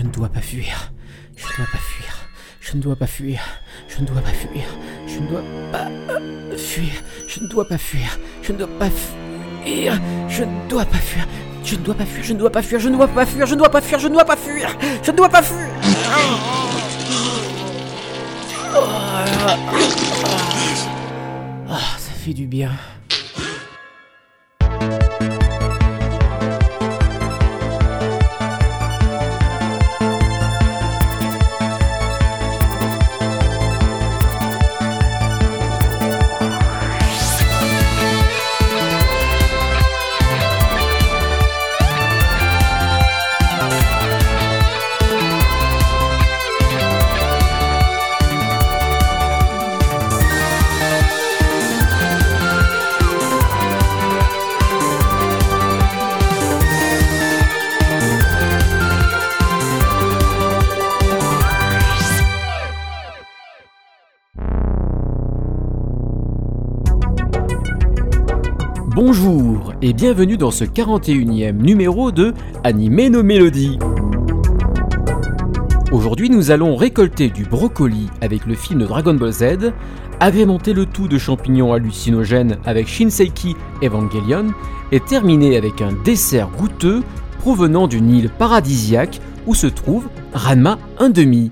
Je ne dois pas fuir. Je ne dois pas fuir. Je ne dois pas fuir. Je ne dois pas fuir. Je ne dois pas euh, fuir. Je ne dois pas fuir. Je ne dois pas fuir. Je ne dois pas fuir. Je ne dois pas fuir. Je ne dois pas fuir. Je ne dois pas fuir. Je ne dois pas fuir. Je ne dois pas fuir. Je ne dois pas fuir. Ah, ça fait du bien. Et bienvenue dans ce 41e numéro de Animer nos mélodies. Aujourd'hui nous allons récolter du brocoli avec le film de Dragon Ball Z, agrémenter le tout de champignons hallucinogènes avec Shinseiki Evangelion et terminer avec un dessert goûteux provenant d'une île paradisiaque où se trouve Ranma 1,5.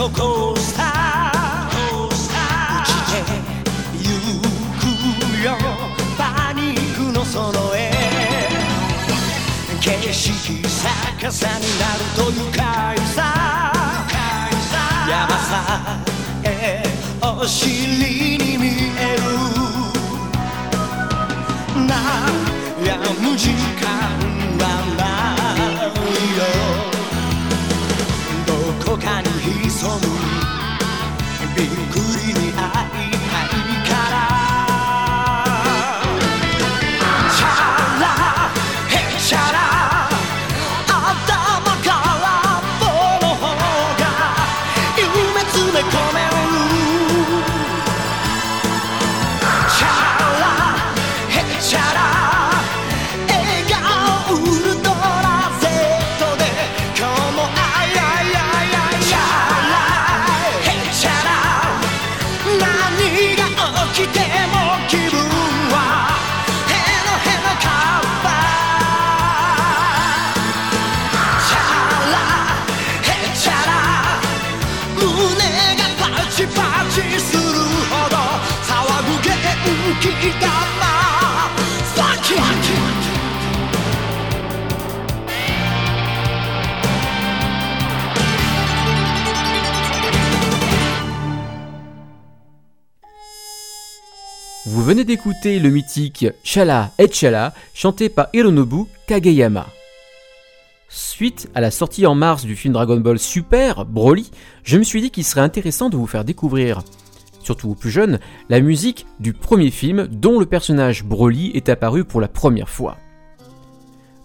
風とコースター打ちてゆくよ。パニックのその絵景色逆さになると愉快さ。山さえお尻に見える。悩む時間潜む。びっくりに会い venez d'écouter le mythique Chala et Chala chanté par Hironobu Kageyama. Suite à la sortie en mars du film Dragon Ball Super, Broly, je me suis dit qu'il serait intéressant de vous faire découvrir, surtout aux plus jeunes, la musique du premier film dont le personnage Broly est apparu pour la première fois.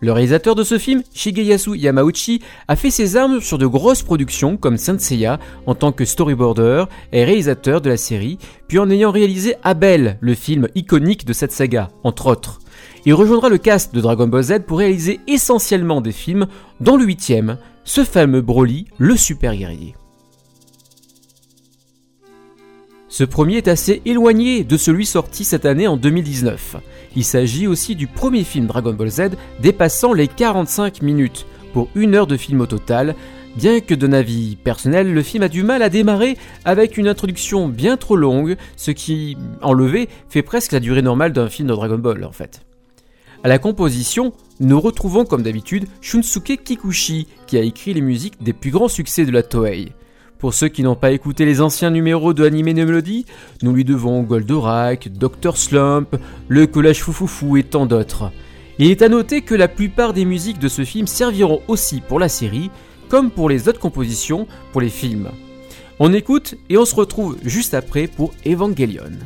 Le réalisateur de ce film, Shigeyasu Yamauchi, a fait ses armes sur de grosses productions comme Seiya en tant que storyboarder et réalisateur de la série, puis en ayant réalisé Abel, le film iconique de cette saga, entre autres. Il rejoindra le cast de Dragon Ball Z pour réaliser essentiellement des films, dont le huitième, ce fameux Broly, le super guerrier. Ce premier est assez éloigné de celui sorti cette année en 2019. Il s'agit aussi du premier film Dragon Ball Z dépassant les 45 minutes, pour une heure de film au total, bien que d'un avis personnel, le film a du mal à démarrer avec une introduction bien trop longue, ce qui, enlevé, fait presque la durée normale d'un film de Dragon Ball en fait. À la composition, nous retrouvons comme d'habitude Shunsuke Kikuchi, qui a écrit les musiques des plus grands succès de la Toei. Pour ceux qui n'ont pas écouté les anciens numéros de Anime de Melody, nous lui devons Goldorak, Dr. Slump, Le Collage Foufoufou et tant d'autres. Il est à noter que la plupart des musiques de ce film serviront aussi pour la série, comme pour les autres compositions pour les films. On écoute et on se retrouve juste après pour Evangelion.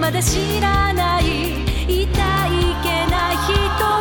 まだ知らない痛いけない人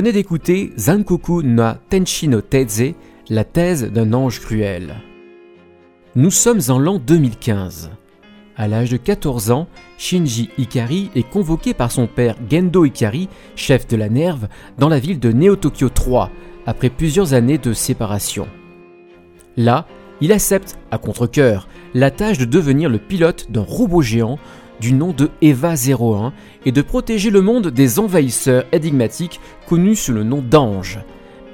venez d'écouter Zankoku na Tenshi no Teize, la thèse d'un ange cruel. Nous sommes en l'an 2015. À l'âge de 14 ans, Shinji Ikari est convoqué par son père Gendo Ikari, chef de la Nerve, dans la ville de Neo Tokyo 3, après plusieurs années de séparation. Là, il accepte, à contre-coeur, la tâche de devenir le pilote d'un robot géant du nom de Eva 01 et de protéger le monde des envahisseurs énigmatiques connus sous le nom d'anges.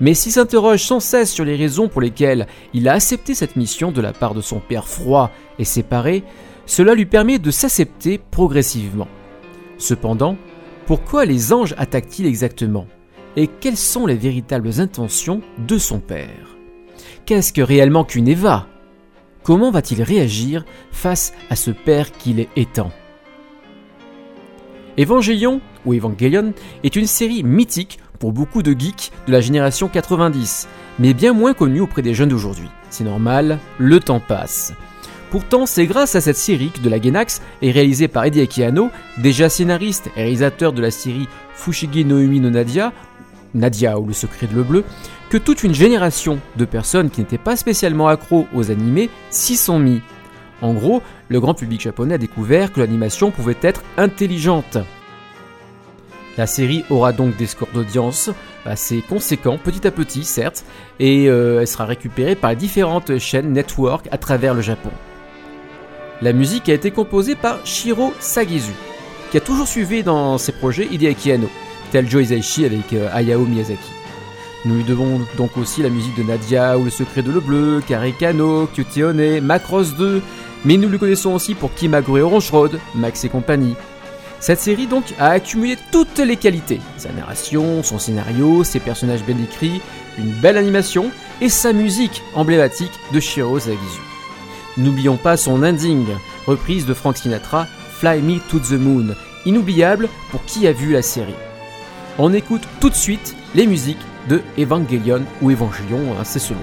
Mais s'il s'interroge sans cesse sur les raisons pour lesquelles il a accepté cette mission de la part de son père froid et séparé, cela lui permet de s'accepter progressivement. Cependant, pourquoi les anges attaquent-ils exactement? Et quelles sont les véritables intentions de son père? Qu'est-ce que réellement qu'une Eva? Comment va-t-il réagir face à ce père qu'il est étant Evangelion, ou Evangelion, est une série mythique pour beaucoup de geeks de la génération 90, mais bien moins connue auprès des jeunes d'aujourd'hui. C'est normal, le temps passe. Pourtant, c'est grâce à cette série que De la Gainax est réalisée par Eddie Akiano, déjà scénariste et réalisateur de la série Fushigi Noemi no Nadia, Nadia ou Le Secret de le Bleu, que toute une génération de personnes qui n'étaient pas spécialement accro aux animés s'y sont mis en gros, le grand public japonais a découvert que l'animation pouvait être intelligente. La série aura donc des scores d'audience assez conséquents, petit à petit certes, et euh, elle sera récupérée par les différentes chaînes network à travers le Japon. La musique a été composée par Shiro Sagizu, qui a toujours suivi dans ses projets Hideaki Anno, tel Joe avec euh, Hayao Miyazaki. Nous lui devons donc aussi la musique de Nadia ou Le Secret de le Bleu, Karikano, Kyuteone, Macross 2, mais nous le connaissons aussi pour Kimagure Orange Road, Max et compagnie. Cette série donc a accumulé toutes les qualités, sa narration, son scénario, ses personnages bien écrits, une belle animation et sa musique emblématique de Shiro Sagizu. N'oublions pas son ending, reprise de Frank Sinatra, Fly Me to the Moon, inoubliable pour qui a vu la série. On écoute tout de suite les musiques de Evangelion ou Evangelion, hein, c'est selon.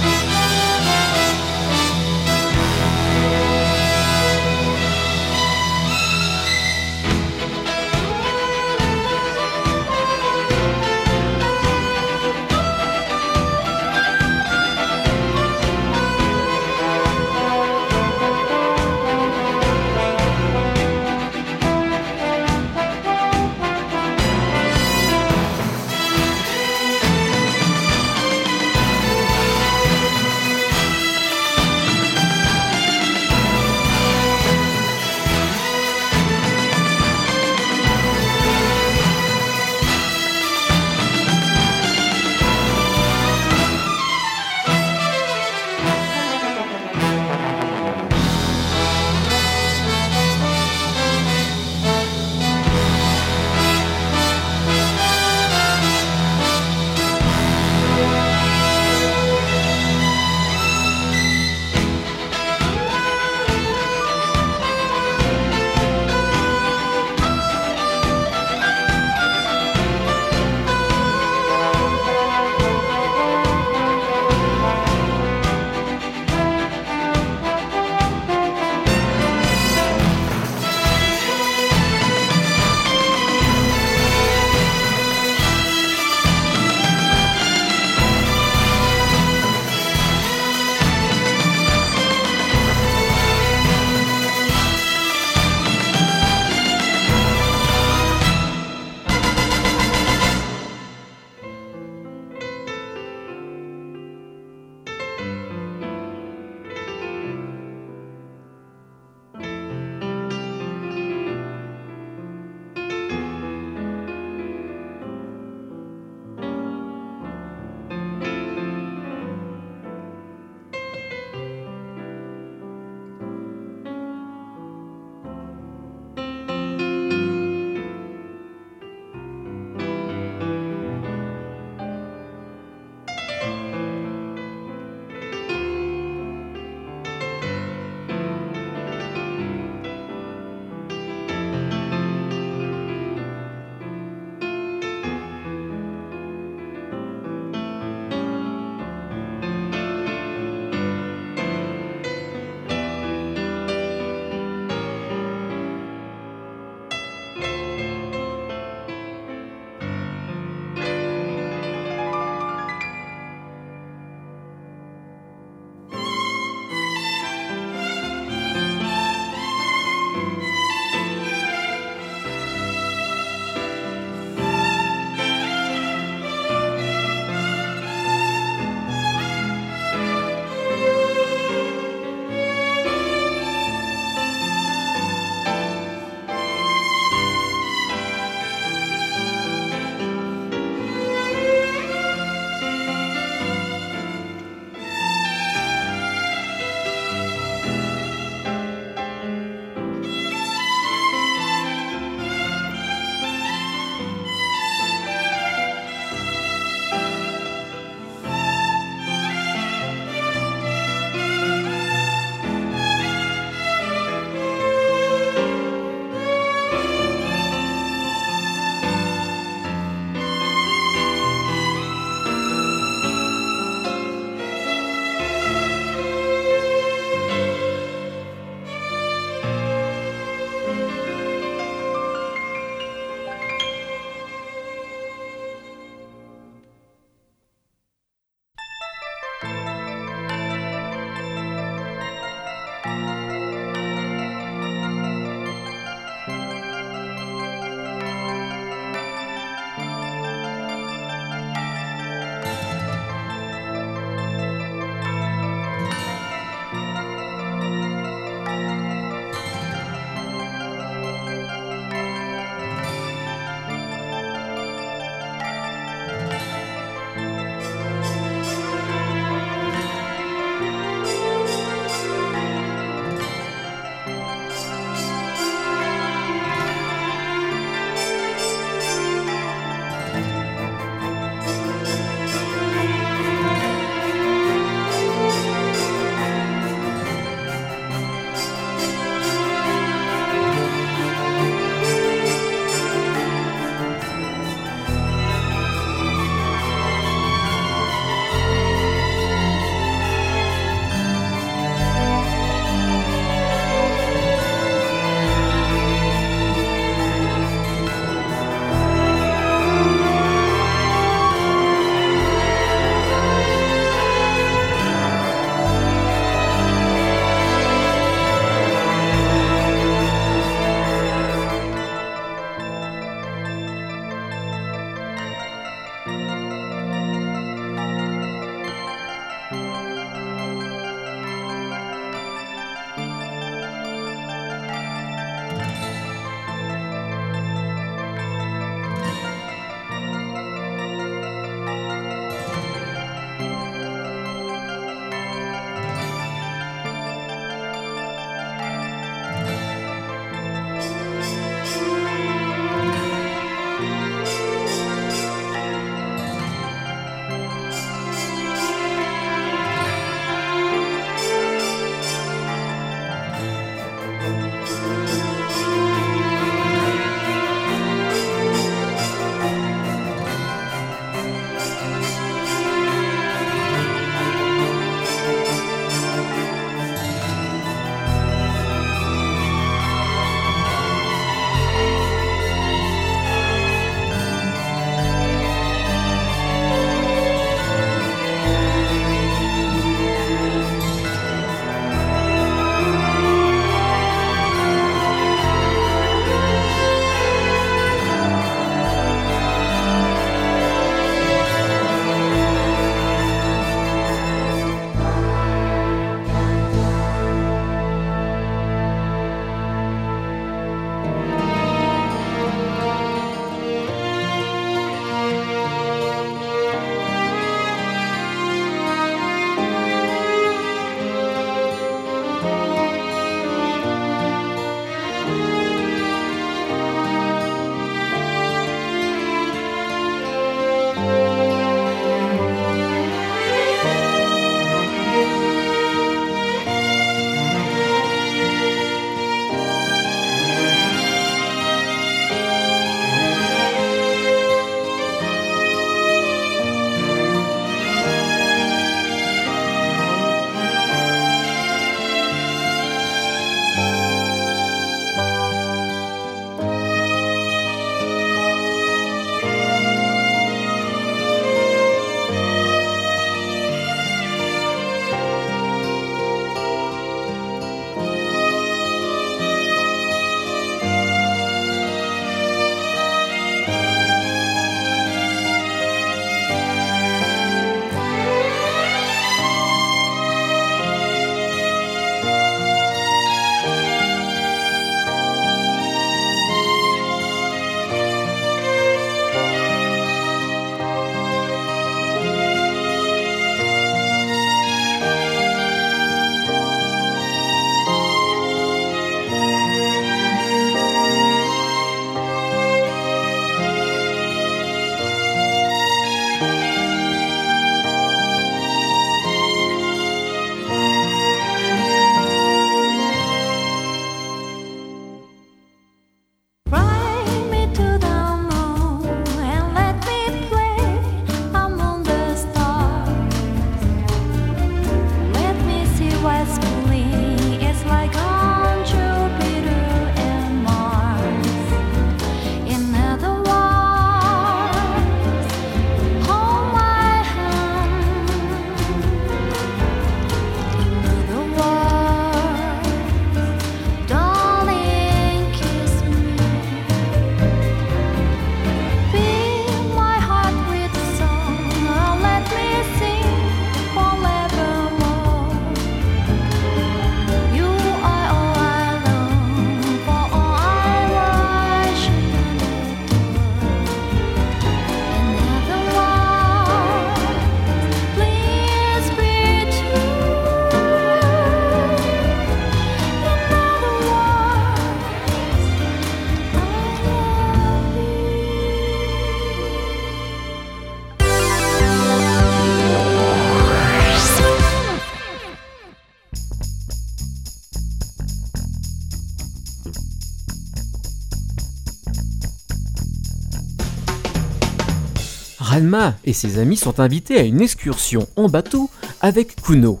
Et ses amis sont invités à une excursion en bateau avec Kuno.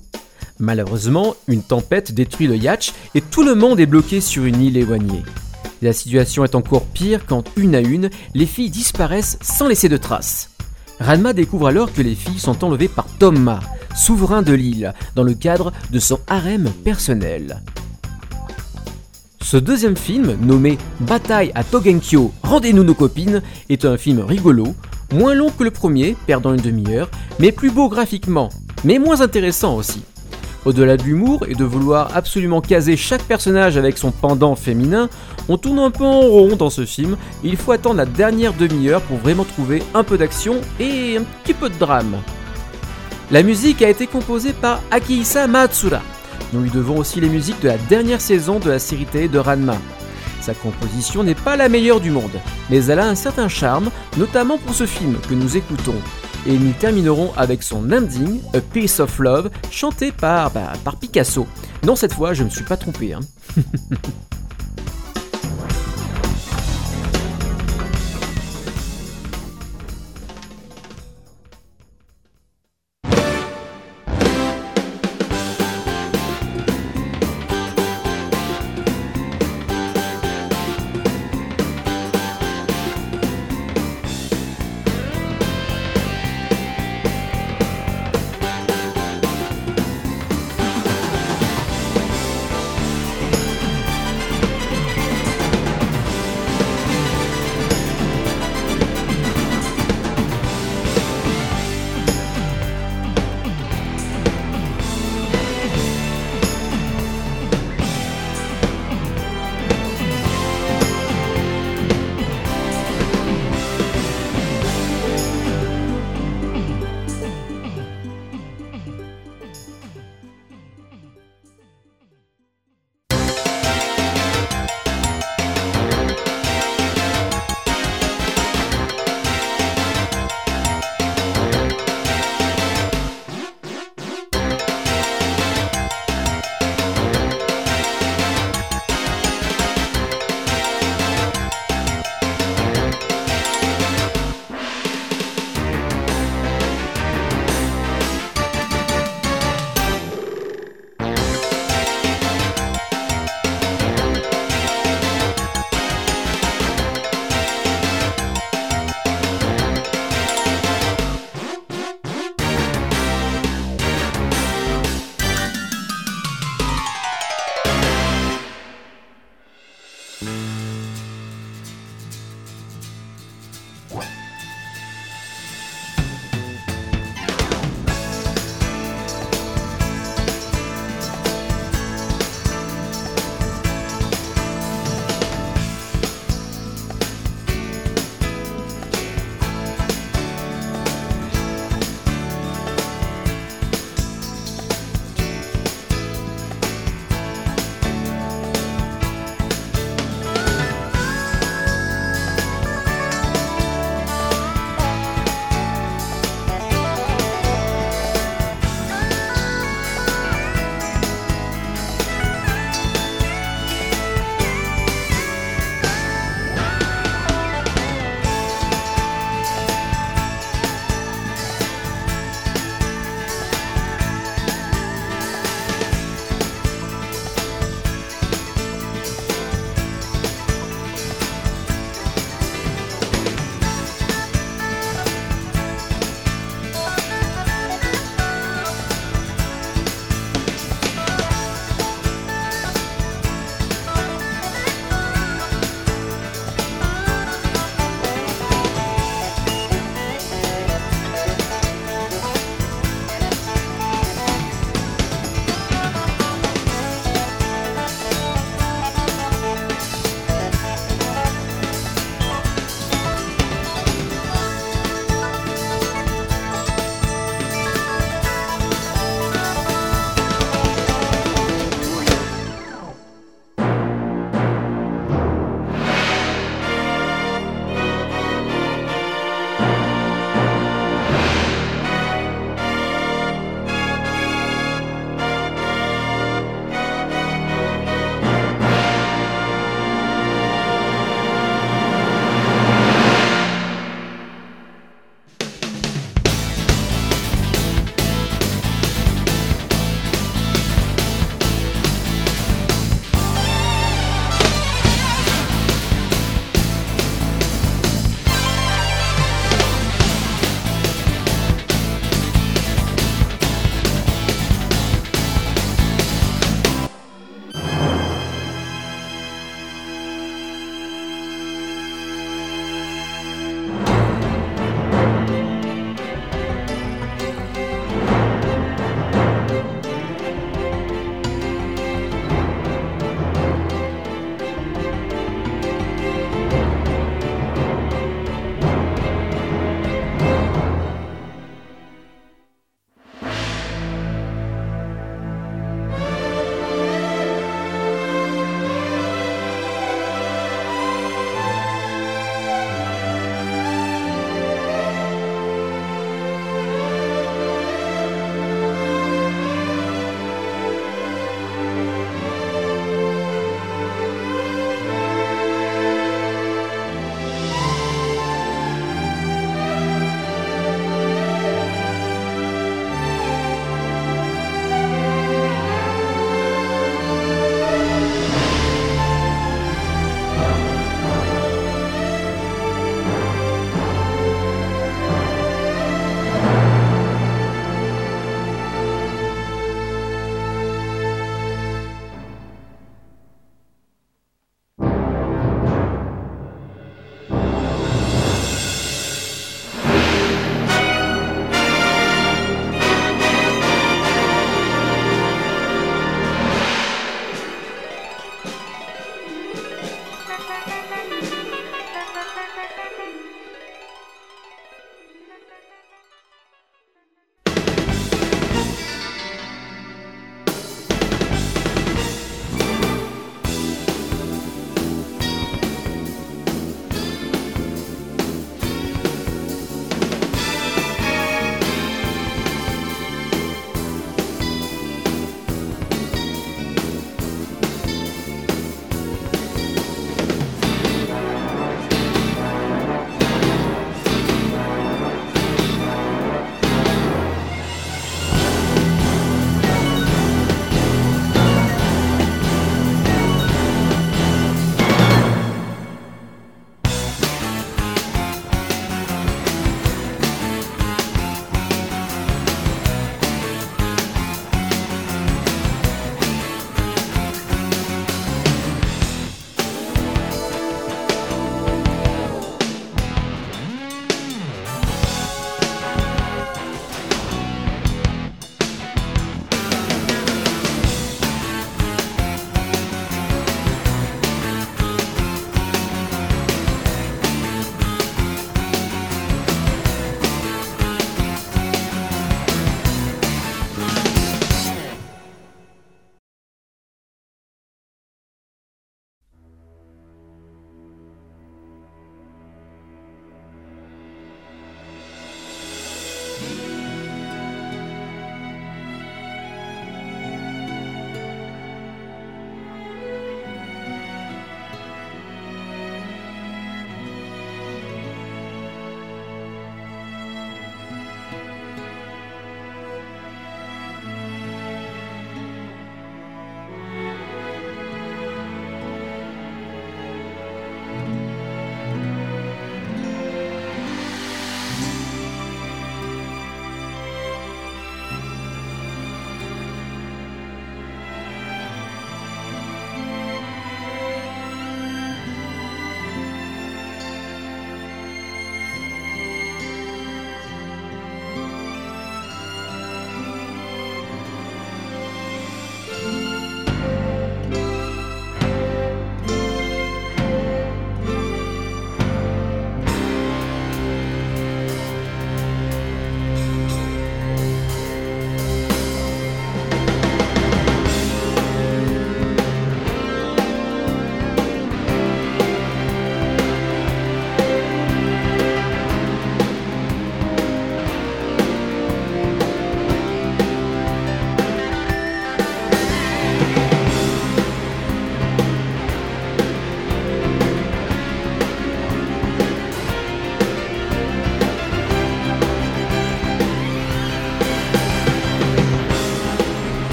Malheureusement, une tempête détruit le yacht et tout le monde est bloqué sur une île éloignée. La situation est encore pire quand, une à une, les filles disparaissent sans laisser de traces. Ranma découvre alors que les filles sont enlevées par Tomma, souverain de l'île, dans le cadre de son harem personnel. Ce deuxième film, nommé Bataille à Togenkyo, Rendez-nous nos copines, est un film rigolo, moins long que le premier, perdant une demi-heure, mais plus beau graphiquement, mais moins intéressant aussi. Au-delà de l'humour et de vouloir absolument caser chaque personnage avec son pendant féminin, on tourne un peu en rond dans ce film et il faut attendre la dernière demi-heure pour vraiment trouver un peu d'action et un petit peu de drame. La musique a été composée par Akihisa Matsura. Nous lui devons aussi les musiques de la dernière saison de la série télé de Ranma. Sa composition n'est pas la meilleure du monde, mais elle a un certain charme, notamment pour ce film que nous écoutons. Et nous terminerons avec son ending, A Piece of Love, chanté par, bah, par Picasso. Non, cette fois, je ne me suis pas trompé. Hein.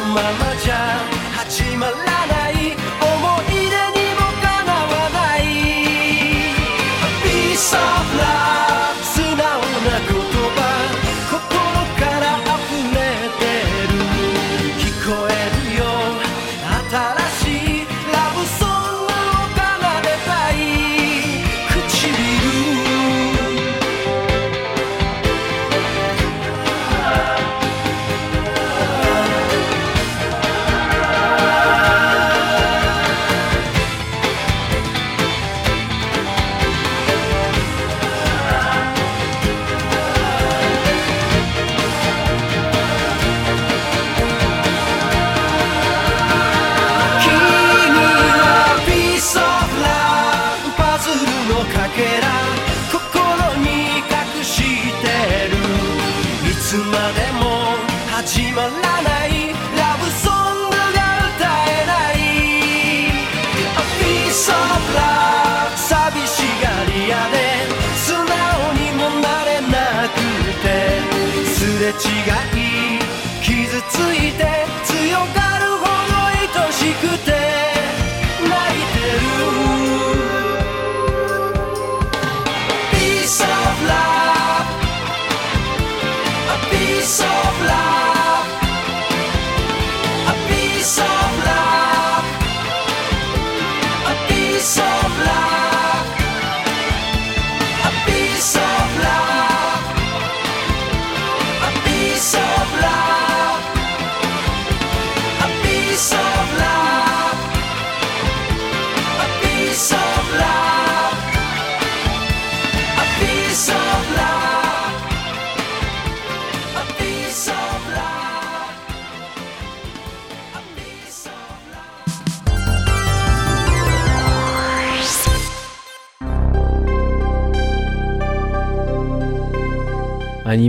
my mind.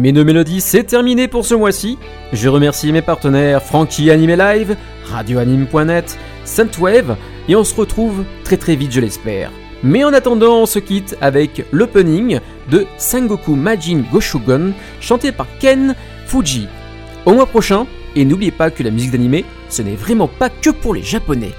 Et nos mélodies c'est terminé pour ce mois-ci. Je remercie mes partenaires Frankie Anime Live, radioanime.net, Saintwave, et on se retrouve très très vite, je l'espère. Mais en attendant, on se quitte avec l'opening de Sengoku Majin Goshugon, chanté par Ken Fuji. Au mois prochain, et n'oubliez pas que la musique d'animé, ce n'est vraiment pas que pour les japonais.